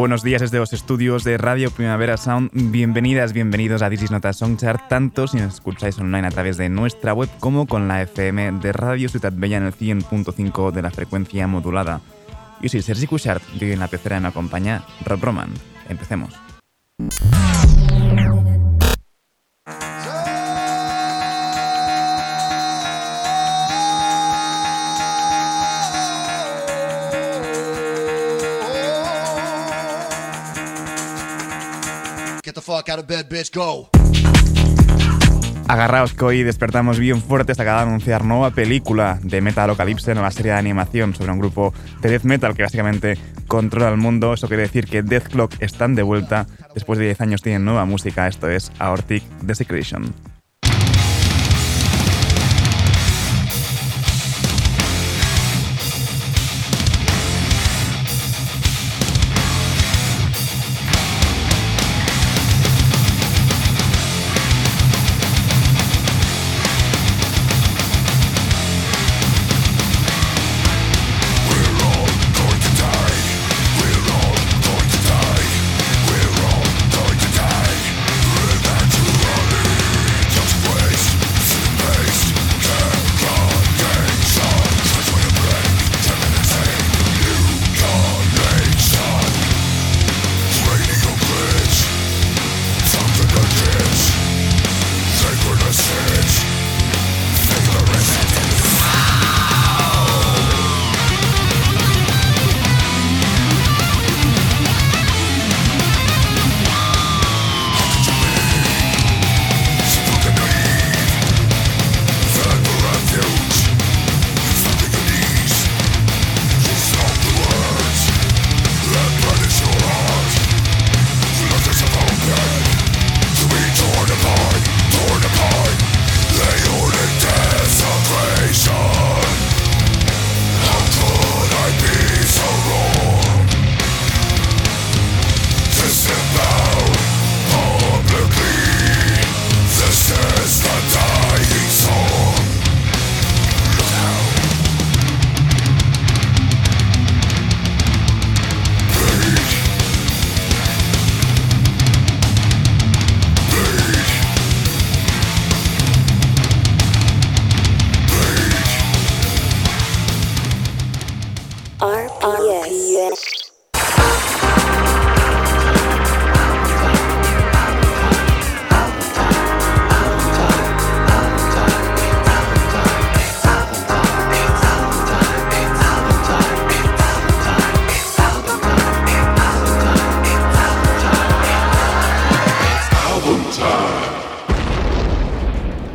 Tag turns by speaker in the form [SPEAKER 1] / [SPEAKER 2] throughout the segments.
[SPEAKER 1] Buenos días desde los estudios de Radio Primavera Sound. Bienvenidas, bienvenidos a This is Not Songchart, tanto si nos escucháis online a través de nuestra web como con la FM de Radio Ciudad Bella en el 100.5 de la frecuencia modulada. Yo soy Sergi Cushart y en la pecera me acompaña Rob Roman. Empecemos. Agarraos que hoy despertamos bien fuertes acaba de anunciar nueva película de Metalocalypse, nueva serie de animación sobre un grupo de death metal que básicamente controla el mundo. Eso quiere decir que Death Clock están de vuelta. Después de 10 años tienen nueva música. Esto es Aortic Desecration.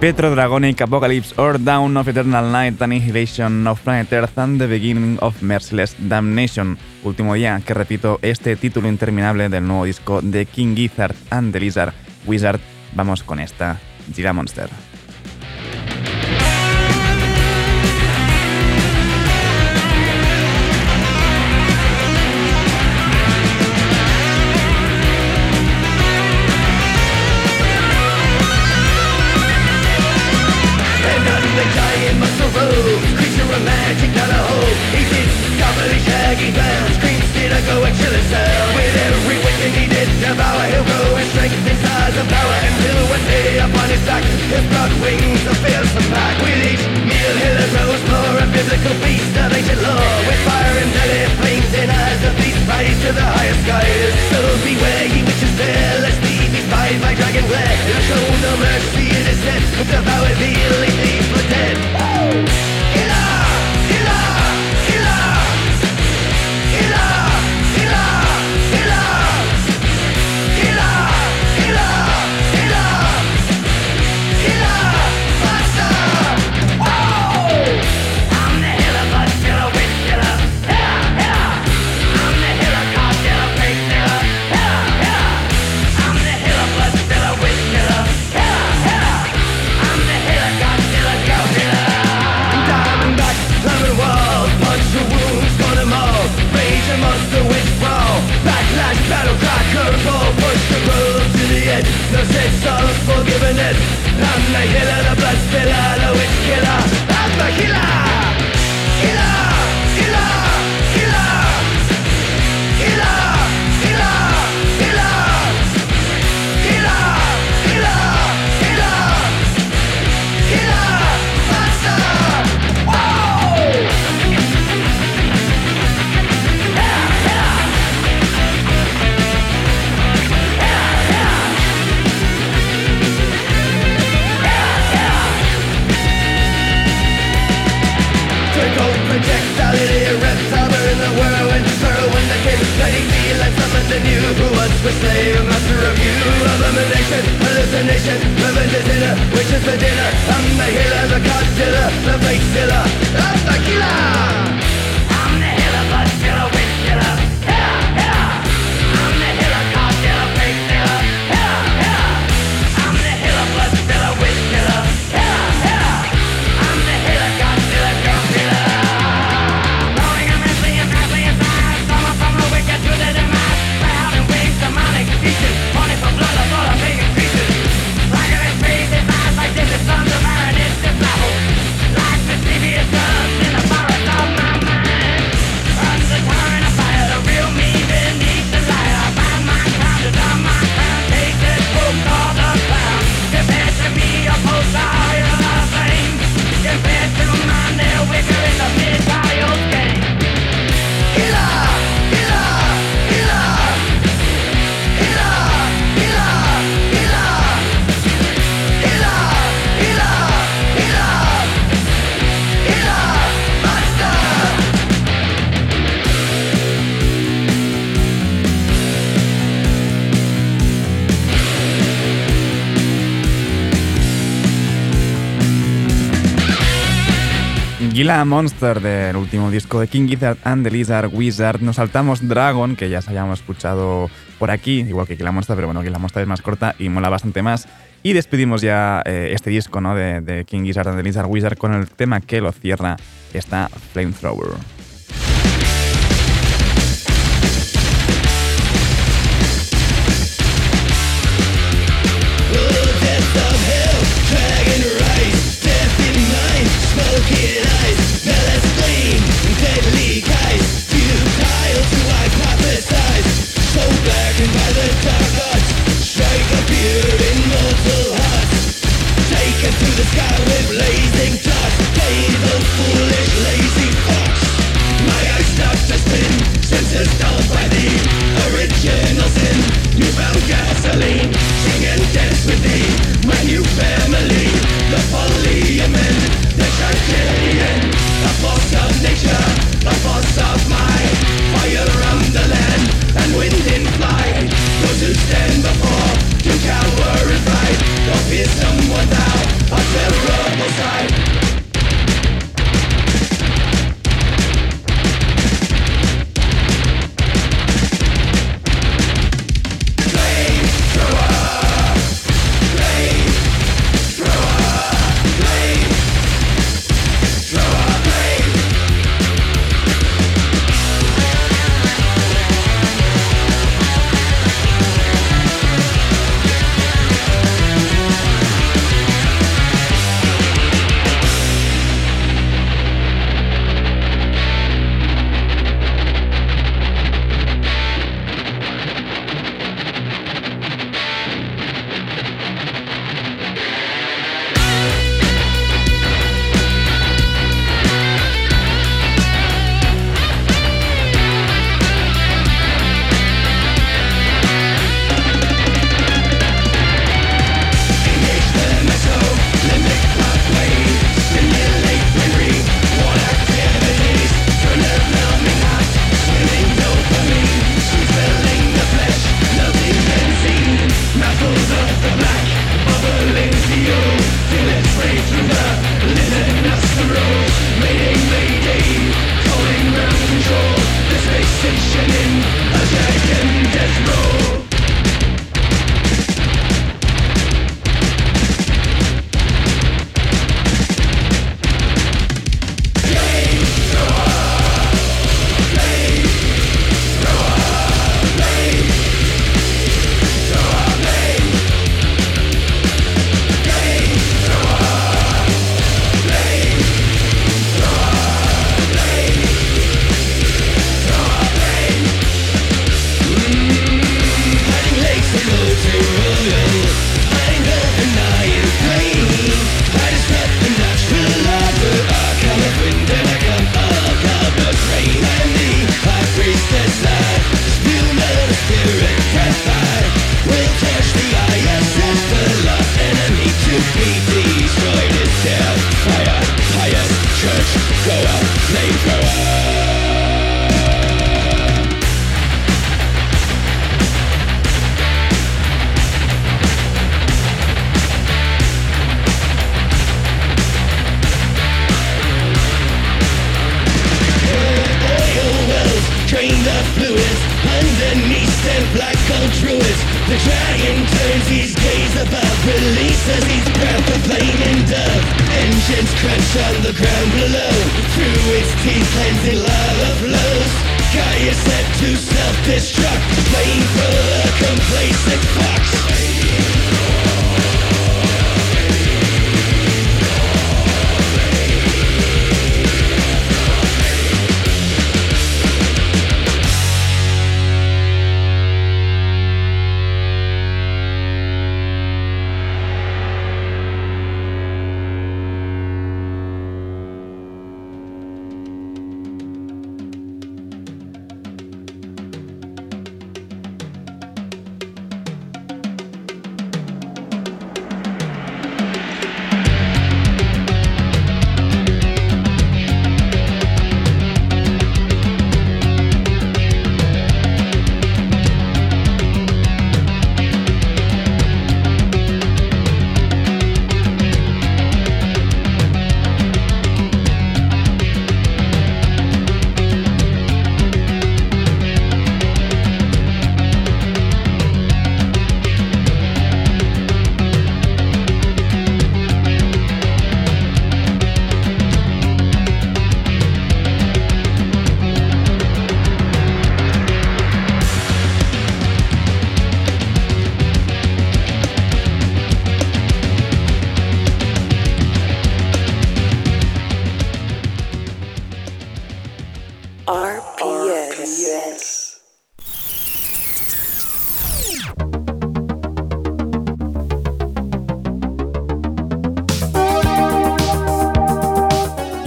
[SPEAKER 1] Petro Dragonic Apocalypse or Down of Eternal Night Annihilation of Planet Earth and the Beginning of Merciless Damnation. Último día que repito este título interminable del nuevo disco de King Gizzard and the Lizard Wizard. Vamos con esta Gira Monster.
[SPEAKER 2] dead The sins are forgiven it. I'm the killer, the
[SPEAKER 3] blood spiller, the witch killer. I'm the killer. than you Who once was slave, master of you. Abomination, hallucination, revenge is Which is the dinner, I'm the healer, the god the fake killer. I'm the killer! Gila Monster del último disco de King Gizzard and the Lizard Wizard. Nos saltamos Dragon, que ya se hayamos escuchado por aquí, igual que Gila Monster, pero bueno, Gila Monster es más corta y mola bastante más. Y despedimos ya eh, este disco ¿no? de, de King Gizzard and the Lizard Wizard con el tema que lo cierra, esta Flamethrower.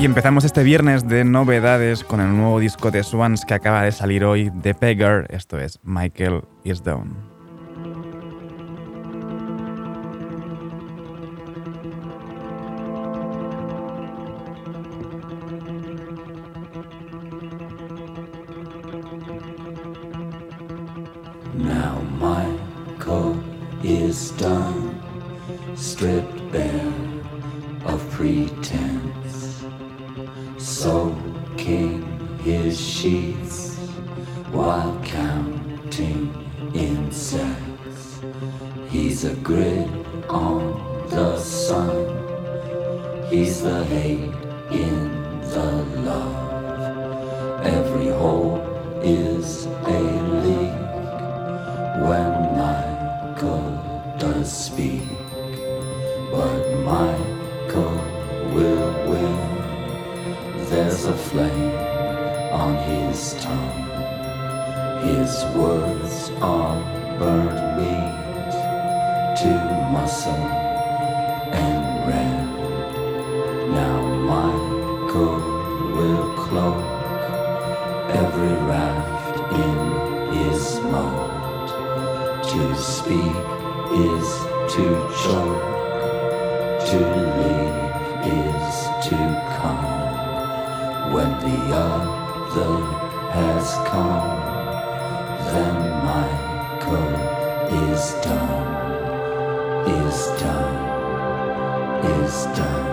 [SPEAKER 4] empezamos este viernes de novedades con el nuevo disco de Swans que acaba de salir hoy, The Beggar. Esto es Michael Is Down.
[SPEAKER 5] The has come, then my code is done, is done, is done.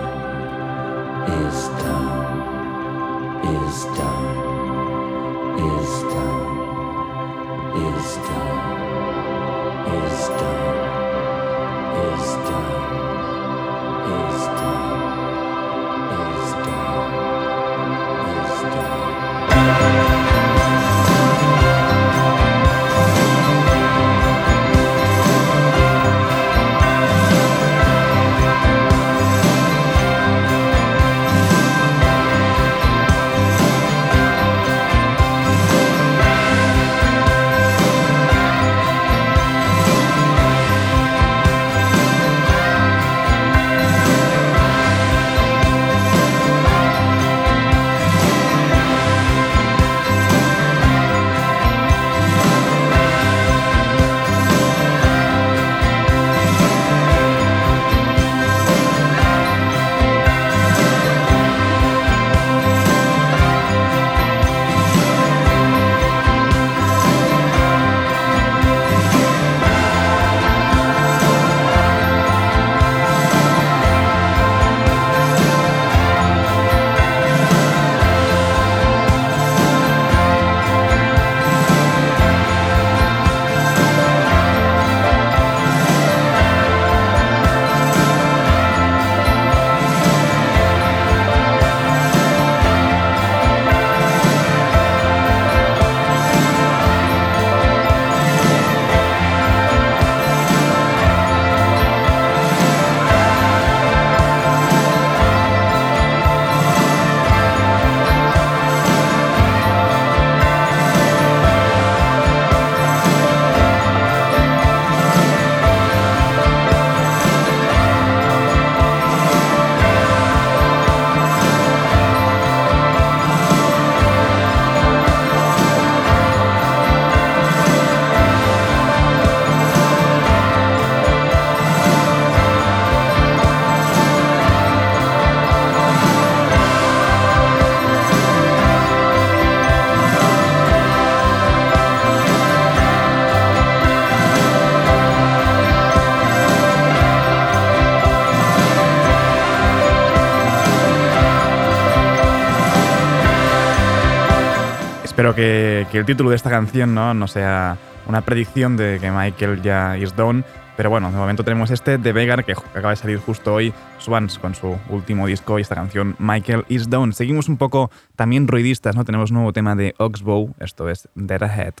[SPEAKER 6] Espero que, que, el título de esta canción ¿no? no sea una predicción de que Michael ya is done, pero bueno, de momento tenemos este de Vegar que acaba de salir justo hoy, Swans, con su último disco y esta canción Michael is done. Seguimos un poco también ruidistas, ¿no? Tenemos un nuevo tema de Oxbow, esto es Dead Ahead.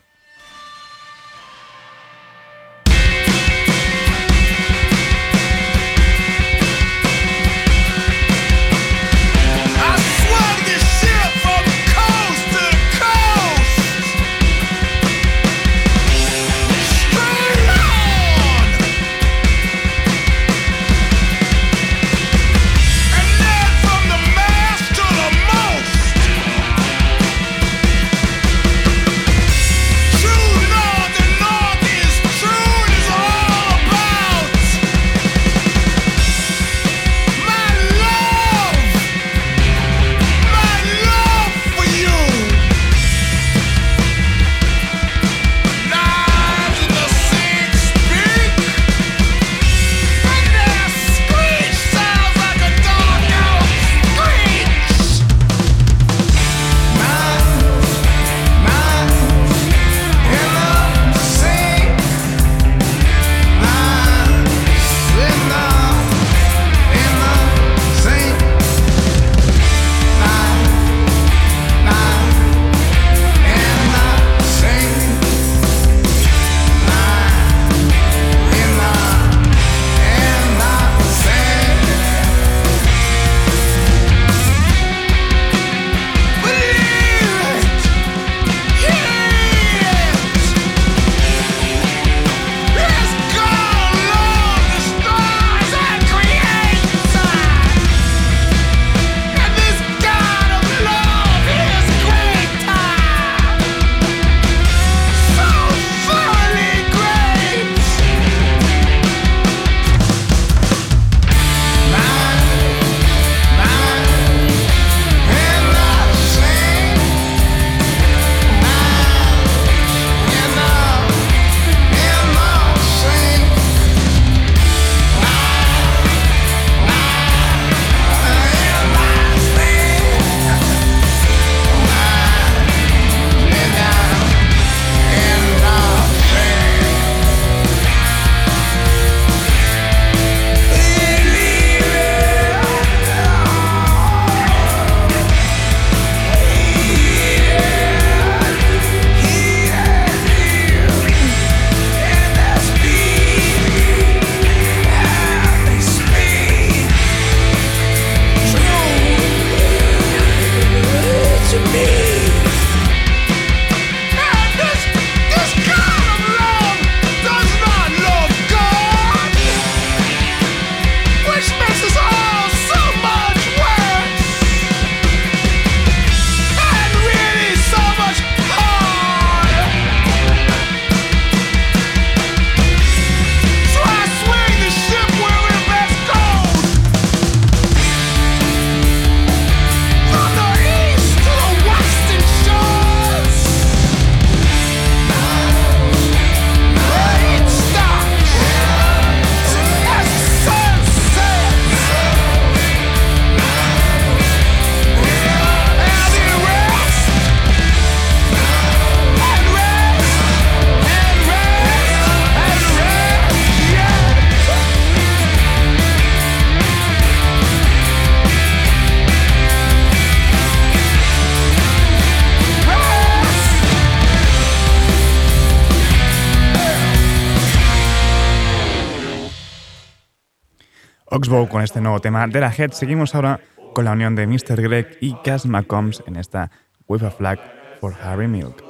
[SPEAKER 6] Este nuevo tema de la Head. Seguimos ahora con la unión de Mr. Greg y Cass McCombs en esta With a Flag for Harry Milk.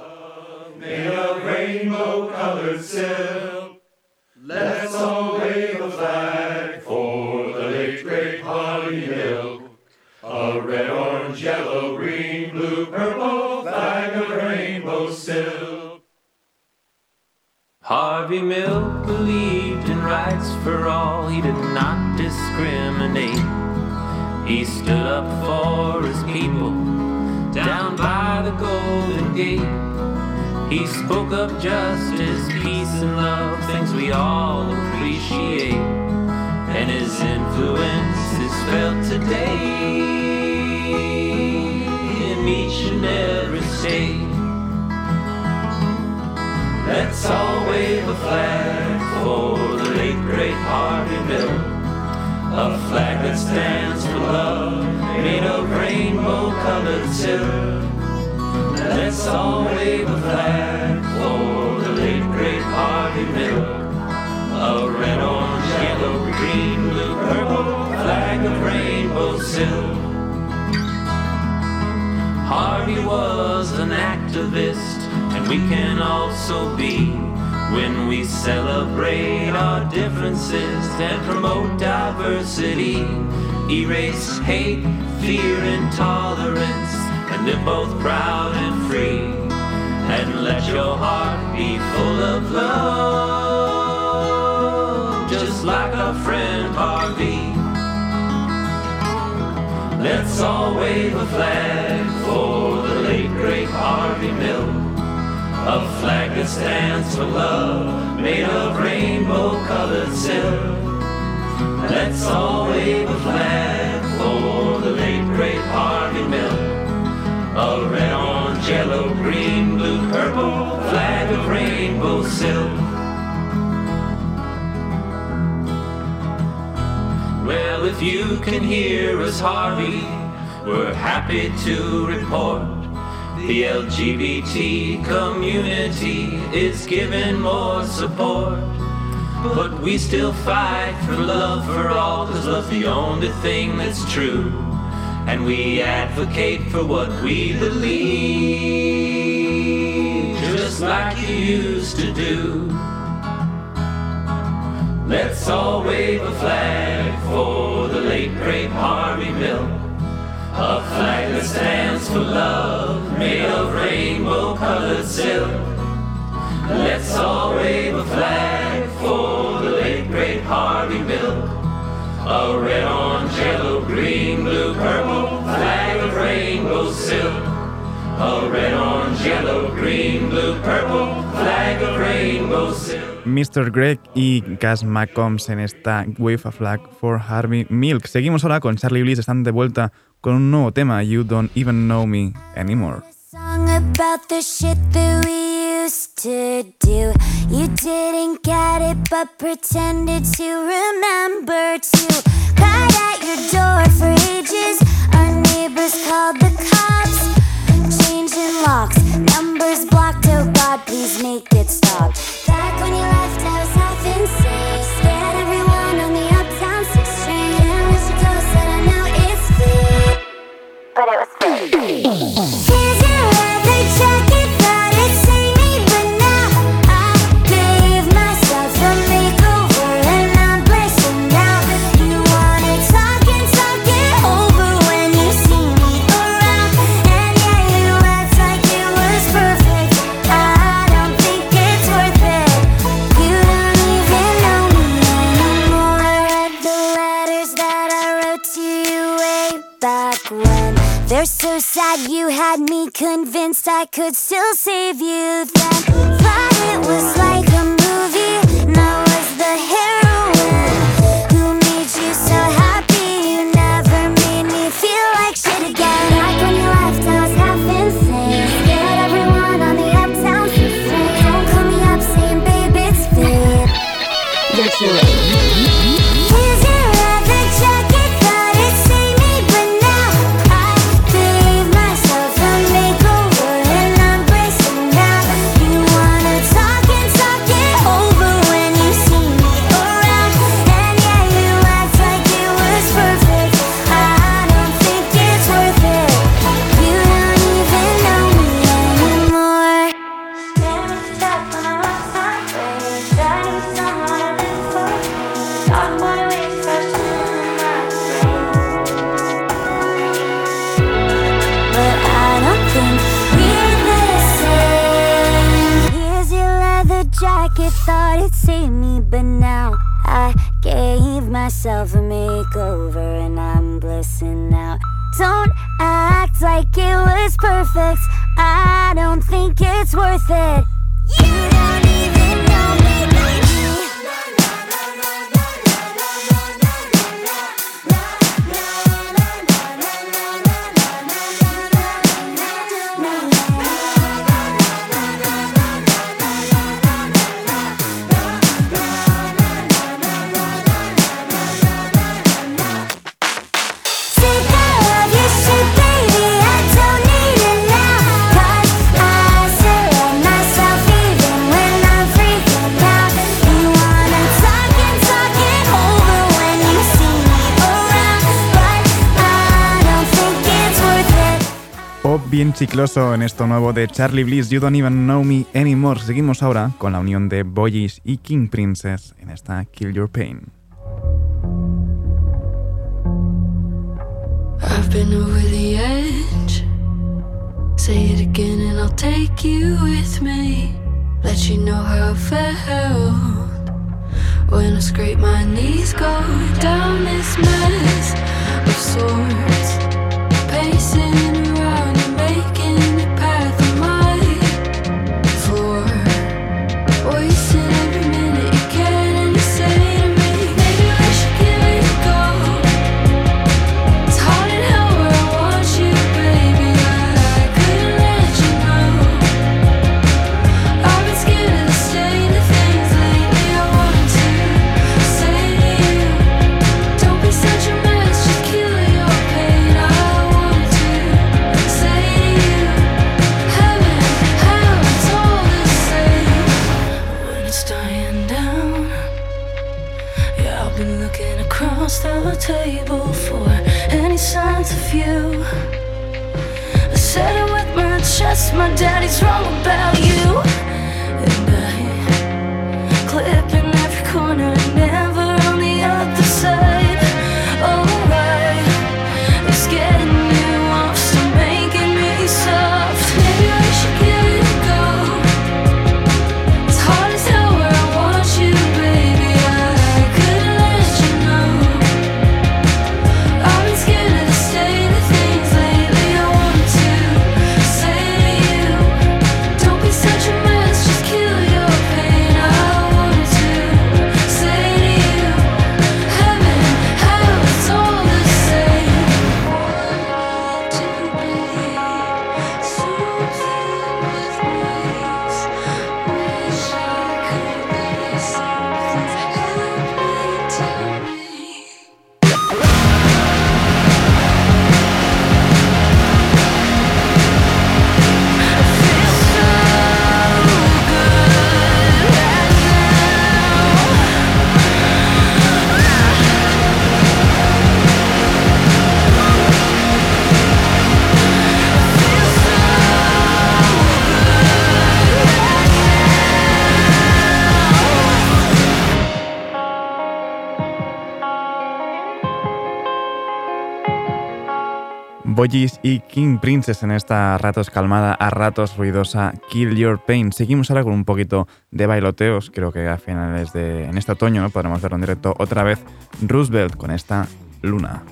[SPEAKER 6] Let's all Harvey Milk believed in rights for all. He did not discriminate. He stood up for his people down by the Golden Gate. He spoke of justice, peace, and love, things we all appreciate. And his influence is felt today in each and every state.
[SPEAKER 2] Let's all wave a flag for the late great Harvey Milk. A flag that stands for love, made of rainbow colored silk. Let's all wave a flag for the late great Harvey Milk. A red, orange, yellow, green, blue, purple flag of rainbow silk. Harvey was an activist, we can also be when we celebrate our differences and promote diversity. Erase hate, fear, intolerance, and live both proud and free. And let your heart be full of love, just like our friend Harvey. Let's all wave a flag for the late great Harvey Milk. A flag that stands for love, made of rainbow colored silk. Let's all wave a flag for the late great Harvey Milk. A red, orange, yellow, green, blue, purple flag of rainbow silk. Well, if you can hear us, Harvey, we're happy to report the LGBT community is given more support. But we still fight for love for all, cause love's the only thing that's true. And we advocate for what we believe, just like you used to do. Let's all wave a flag for the late great Harvey Milk. A flag that stands for love, made of rainbow colored silk. Let's all wave a flag for the late great Harvey Milk. A red, orange, yellow, green, blue, purple flag of rainbow silk. A red, orange, yellow, green, blue, purple flag of rainbow silk.
[SPEAKER 1] Mr. Greg y Cass McCombs en esta Wave a Flag for Harvey Milk. Seguimos ahora con Charlie Bliss, están de vuelta con un nuevo tema, You Don't Even Know Me Anymore.
[SPEAKER 7] about the shit that we used to do. You didn't get it, but pretended to remember to. At your door for ages. Our neighbors called the cops. Changing locks, numbers blocked. Oh God, please make it stop. Back when you left, I was half insane. But it was fake. So you had me convinced I could still save you
[SPEAKER 1] Bien chicloso en esto nuevo de Charlie Bliss, You Don't Even Know Me Anymore. Seguimos ahora con la unión de Boyish y King Princess en esta Kill Your Pain.
[SPEAKER 8] I've been over the edge. Say it again and I'll take you with me. Let you know how I felt when I scrape my knees, go down this mess of sorts, pacing chest, my daddy's wrong about you.
[SPEAKER 1] Y King Princess en esta ratos calmada, a ratos ruidosa Kill Your Pain. Seguimos ahora con un poquito de bailoteos, creo que a finales de en este otoño ¿no? podremos verlo en directo otra vez. Roosevelt con esta luna.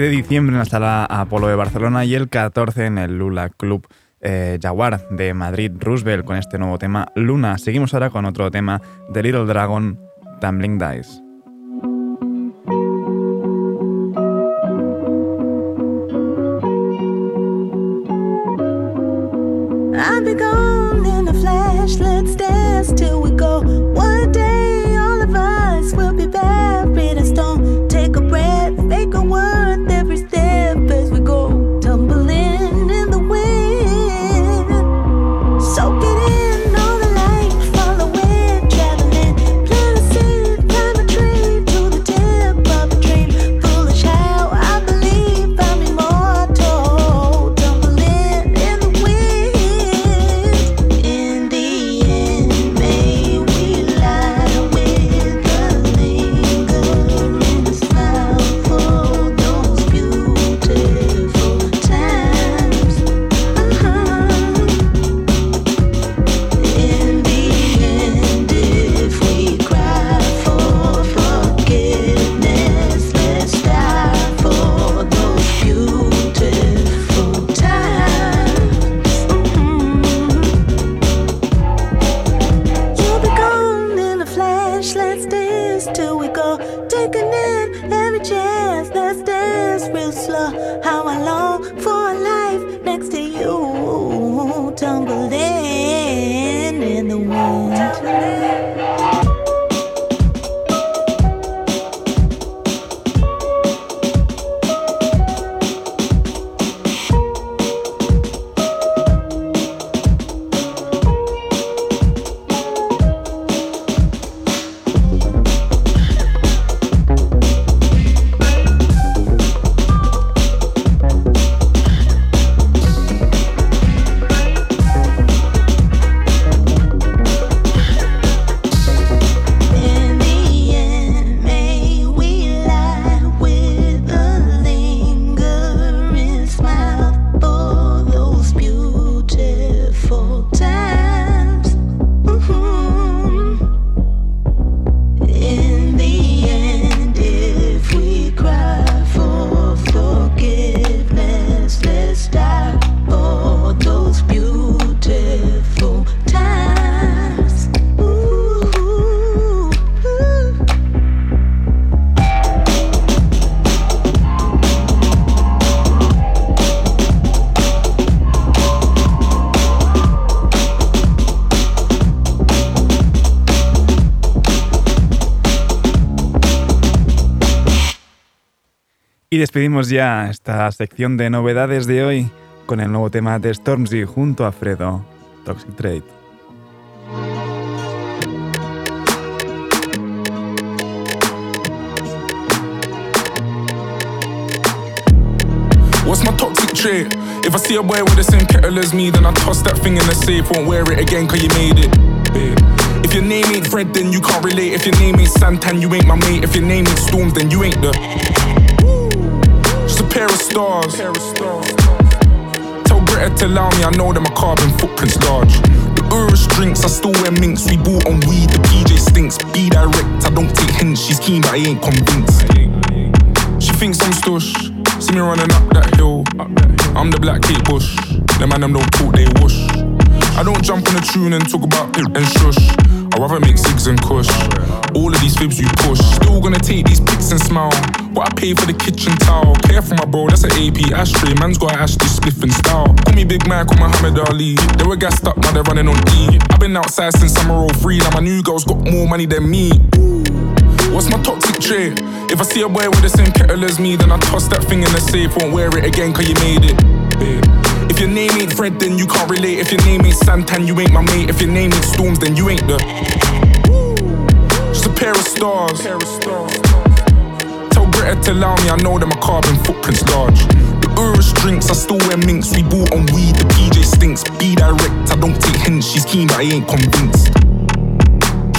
[SPEAKER 9] De diciembre en la sala Apolo de Barcelona y el 14 en el Lula Club eh, Jaguar de Madrid Roosevelt con este nuevo tema Luna. Seguimos ahora con otro tema de Little Dragon, Tumbling Dice. Y despedimos ya esta sección de novedades de hoy con el nuevo tema de Stormzy junto a Fredo, Toxic Trade.
[SPEAKER 10] What's my toxic trait? If I see a boy with the same kettle as me, then I toss that thing in the safe, won't wear it again cause you made it. If your name ain't Fred, then you can't relate. If your name ain't Santan, you ain't my mate. If your name ain't Storms, then you ain't the. A pair of stars. Tell Greta to allow me, I know that my carbon footprint's large. The Urus drinks, I still wear minks. We bought on weed, the PJ stinks. Be direct, I don't take hints. She's keen, but I ain't convinced. She thinks I'm stush. See me running up that hill. I'm the black Kate Bush. The man them don't talk, they whoosh. I don't jump on a tune and talk about it and shush. I rather make zigs and kush. All of these fibs you push. Still gonna take these pics and smile. But I pay for the kitchen towel. Care for my bro, that's an AP ashtray. Man's got an spliff and style. Call me Big Mike or Muhammad Ali. They were gassed up, now they're running on E. I've been outside since summer 03. Now my new girl's got more money than me. What's my toxic trait? If I see a boy with the same kettle as me, then I toss that thing in the safe, won't wear it again cause you made it. Yeah. If your name ain't Fred, then you can't relate. If your name ain't Santan, you ain't my mate. If your name ain't Storms, then you ain't the. Just a pair of stars. Tell Greta to allow me, I know that my carbon footprint's large. The Urus drinks, I still wear minks. We bought on weed, the PJ stinks. Be direct, I don't take hints. She's keen, but I ain't convinced.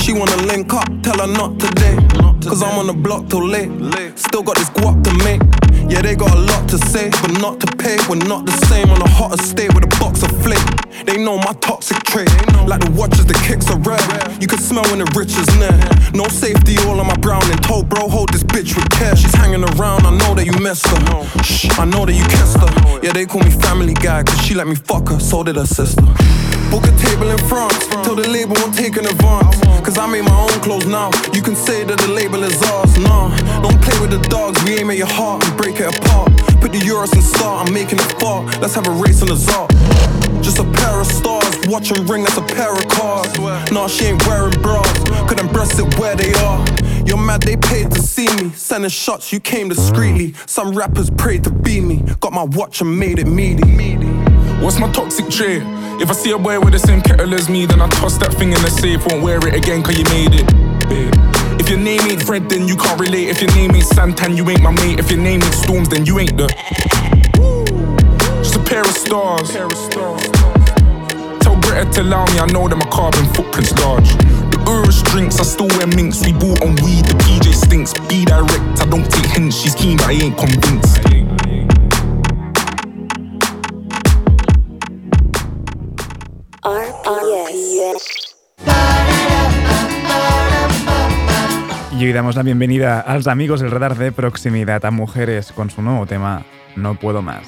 [SPEAKER 11] She wanna link up, tell her not today. Cause I'm on the block till late. Still got this guap to make. Yeah, they got a lot to say, but not to pay. We're not the same on a hot estate with a box of flake. They know my toxic trait. Like the watches, the kicks are rare. You can smell when the rich is near. No safety, all on my brown and toe, bro, hold this bitch with care. She's hanging around, I know that you missed her. Shh, I know that you kissed her. Yeah, they call me family guy, cause she let me fuck her, so did her sister. Book a table in France, tell the label won't take an advance. Cause I made my own clothes now. You can say that the label is ours, nah. Don't play with the dogs, we aim at your heart and break it apart. Put the euros in start, I'm making it far. Let's have a race on the czar. Just a pair of stars, watch and ring, that's a pair of cards. Nah, she ain't wearing bras, couldn't breast it where they are. You're mad, they paid to see me. Sending shots, you came discreetly. Some rappers prayed to be me. Got my watch and made it meaty.
[SPEAKER 10] What's my toxic trait? If I see a boy with the same kettle as me, then I toss that thing in the safe, won't wear it again cause you made it. If your name ain't Fred, then you can't relate. If your name ain't Santan, you ain't my mate. If your name ain't Storms, then you ain't the. Just a pair of stars. Tell Greta to allow me, I know that my carbon footprint's large. The Urus drinks, I still wear minks. We bought on weed, the PJ stinks. Be direct, I don't take hints. She's keen, but I ain't convinced.
[SPEAKER 12] Y hoy damos la bienvenida a los amigos del radar de proximidad a mujeres con su nuevo tema No puedo más.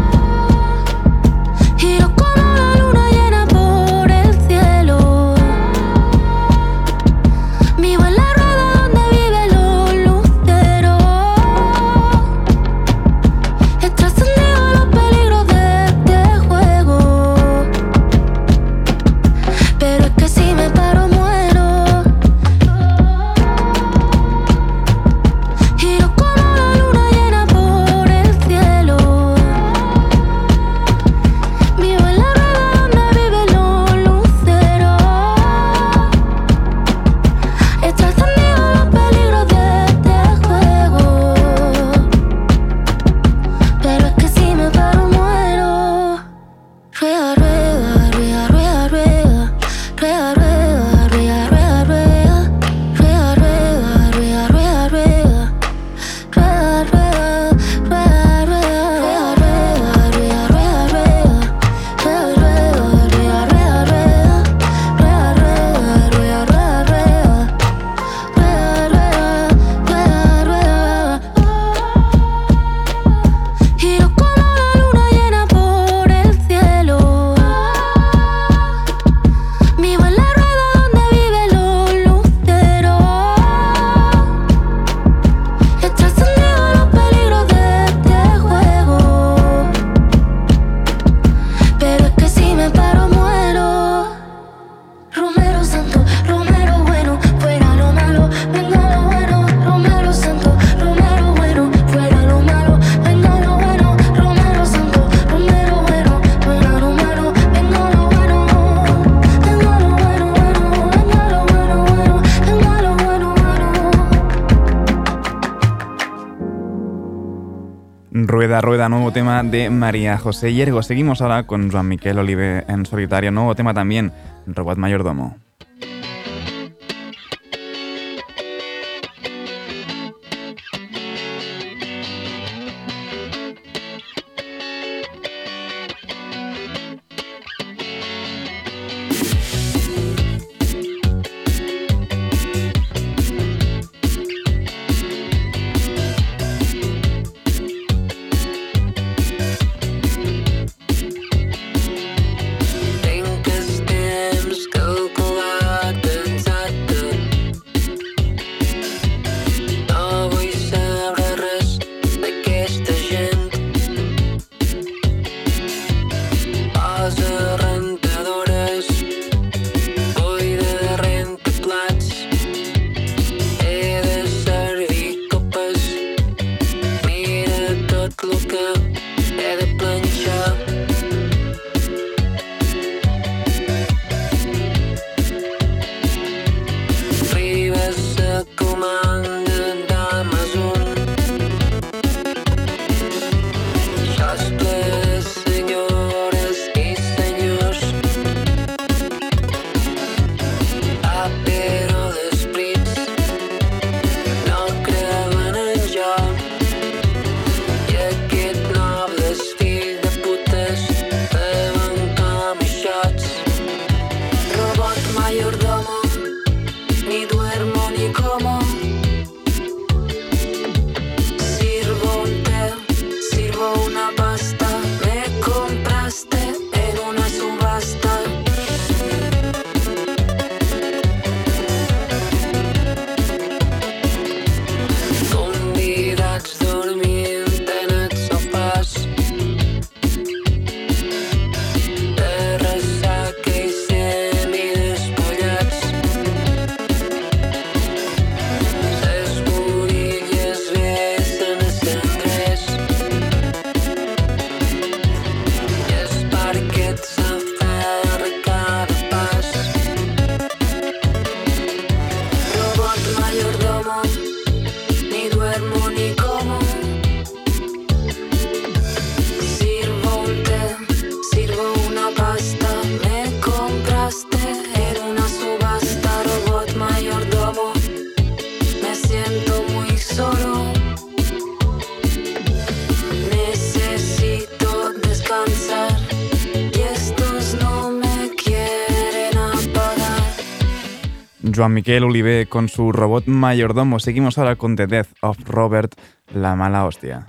[SPEAKER 12] 이렇게 tema de María José Yergo.
[SPEAKER 13] Seguimos ahora con Juan Miquel Olive en solitario, nuevo tema también, Robot Mayordomo. Joan Miquel Ulibe con su robot mayordomo. Seguimos ahora con The Death of Robert, la mala hostia.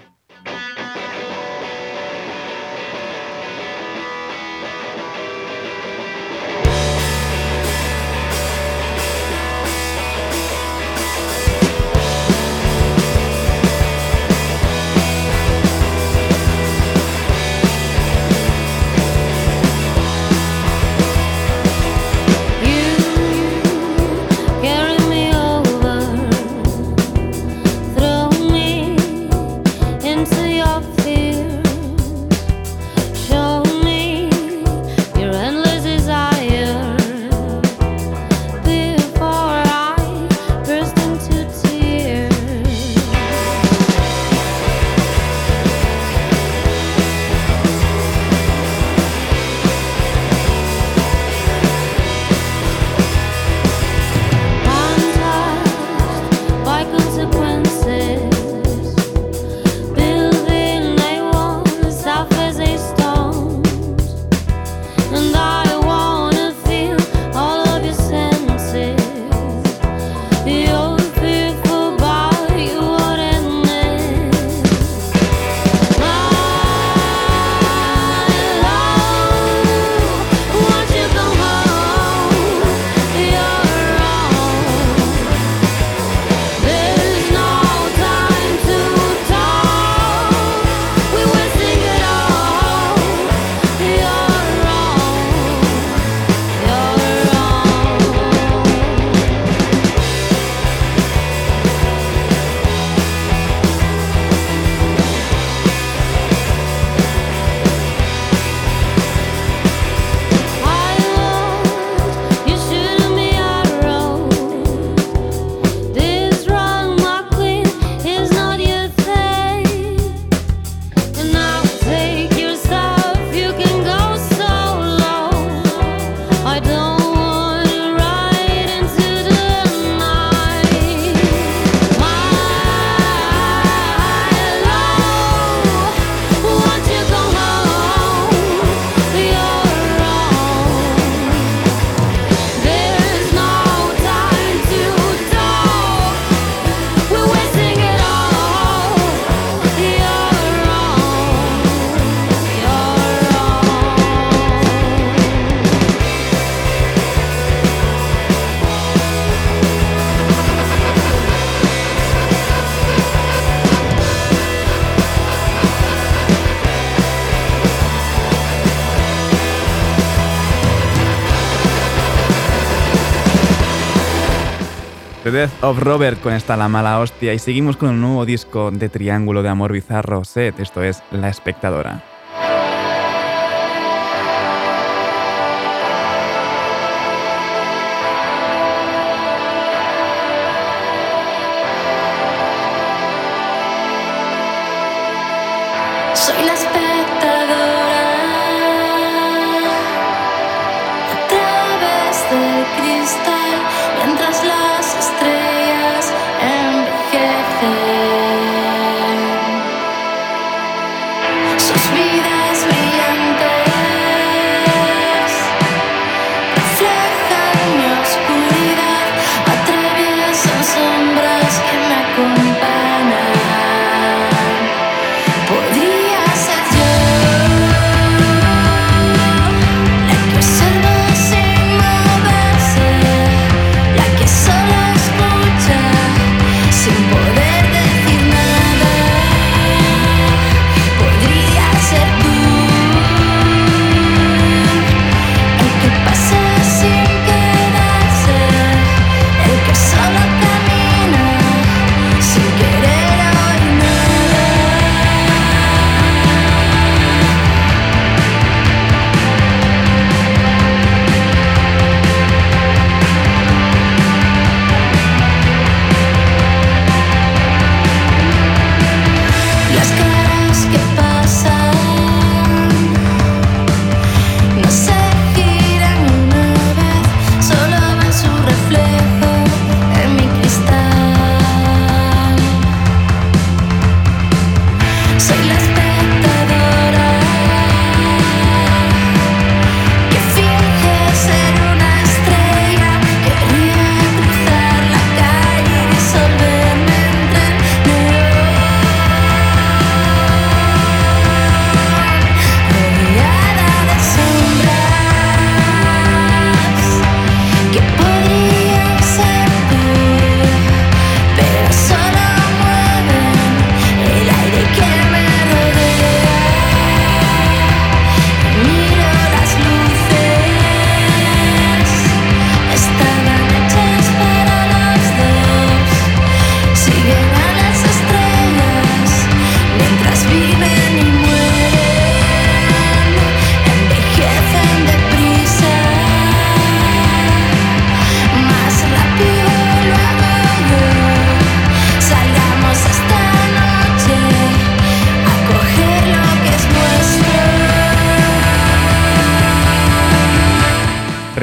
[SPEAKER 1] Death of Robert con esta La Mala Hostia y seguimos con un nuevo disco de Triángulo de Amor Bizarro Set, esto es La Espectadora.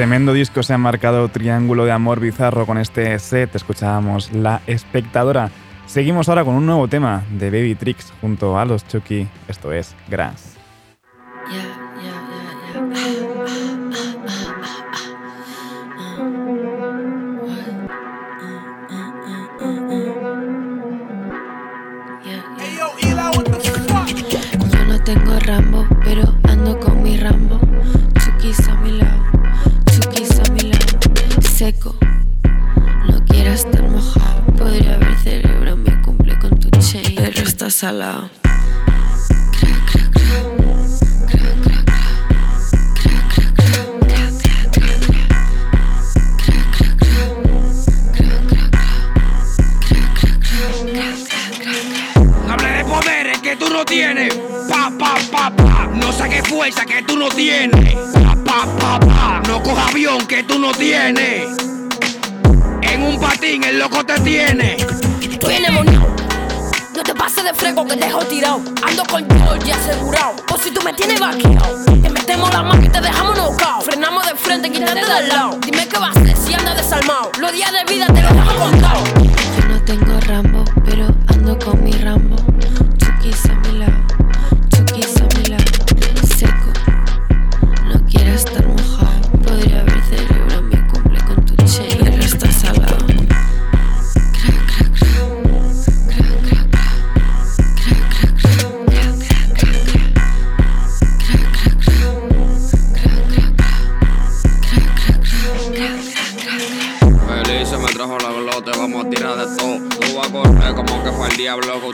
[SPEAKER 1] Tremendo disco se ha marcado Triángulo de Amor Bizarro con este set, escuchábamos La Espectadora. Seguimos ahora con un nuevo tema de Baby Tricks junto a los Chucky, esto es Grass.
[SPEAKER 8] Yo no tengo Rambo, pero ando con mi Rambo. Seco, no quiero estar mojado. Podría haber cerebro, me cumple con tu chain, pero está salado.
[SPEAKER 6] Tienes. Pa, pa, pa, pa. No saque fuerza que tú no tienes. Pa, pa, pa. No coja avión que tú no tienes. En un patín el loco te tiene.
[SPEAKER 14] Estoy endemoniado. No te pases de fresco que te dejo tirado. Ando con todo ya asegurado. O si tú me tienes vaqueado. Te metemos la mano y te dejamos nocao. Frenamos de frente, quítate de al lado. Dime qué vas a hacer si andas desalmado. Los días de vida te los dejo contado.
[SPEAKER 8] Yo no tengo Rambo, pero ando con mi Rambo.
[SPEAKER 6] Diablo que que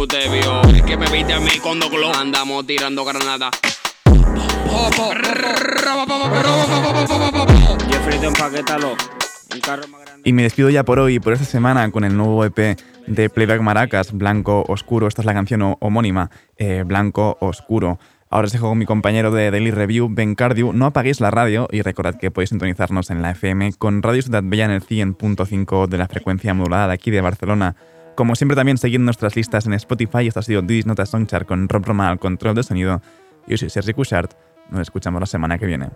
[SPEAKER 6] usted vio. Es que me viste a mí. Andamos tirando granada.
[SPEAKER 1] Y me despido ya por hoy, por esta semana, con el nuevo EP de Playback Maracas, Blanco Oscuro. Esta es la canción ho- homónima, eh, Blanco Oscuro. Ahora os dejo con mi compañero de Daily Review, Ben Cardew. No apaguéis la radio y recordad que podéis sintonizarnos en la FM con Radio Ciudad Bella en el 100.5 de la frecuencia modulada de aquí de Barcelona. Como siempre también seguid nuestras listas en Spotify. Esto ha sido Didis Nota Songchart con Rob Roma al control de sonido. Yo soy Sergi Cushart. Nos escuchamos la semana que viene.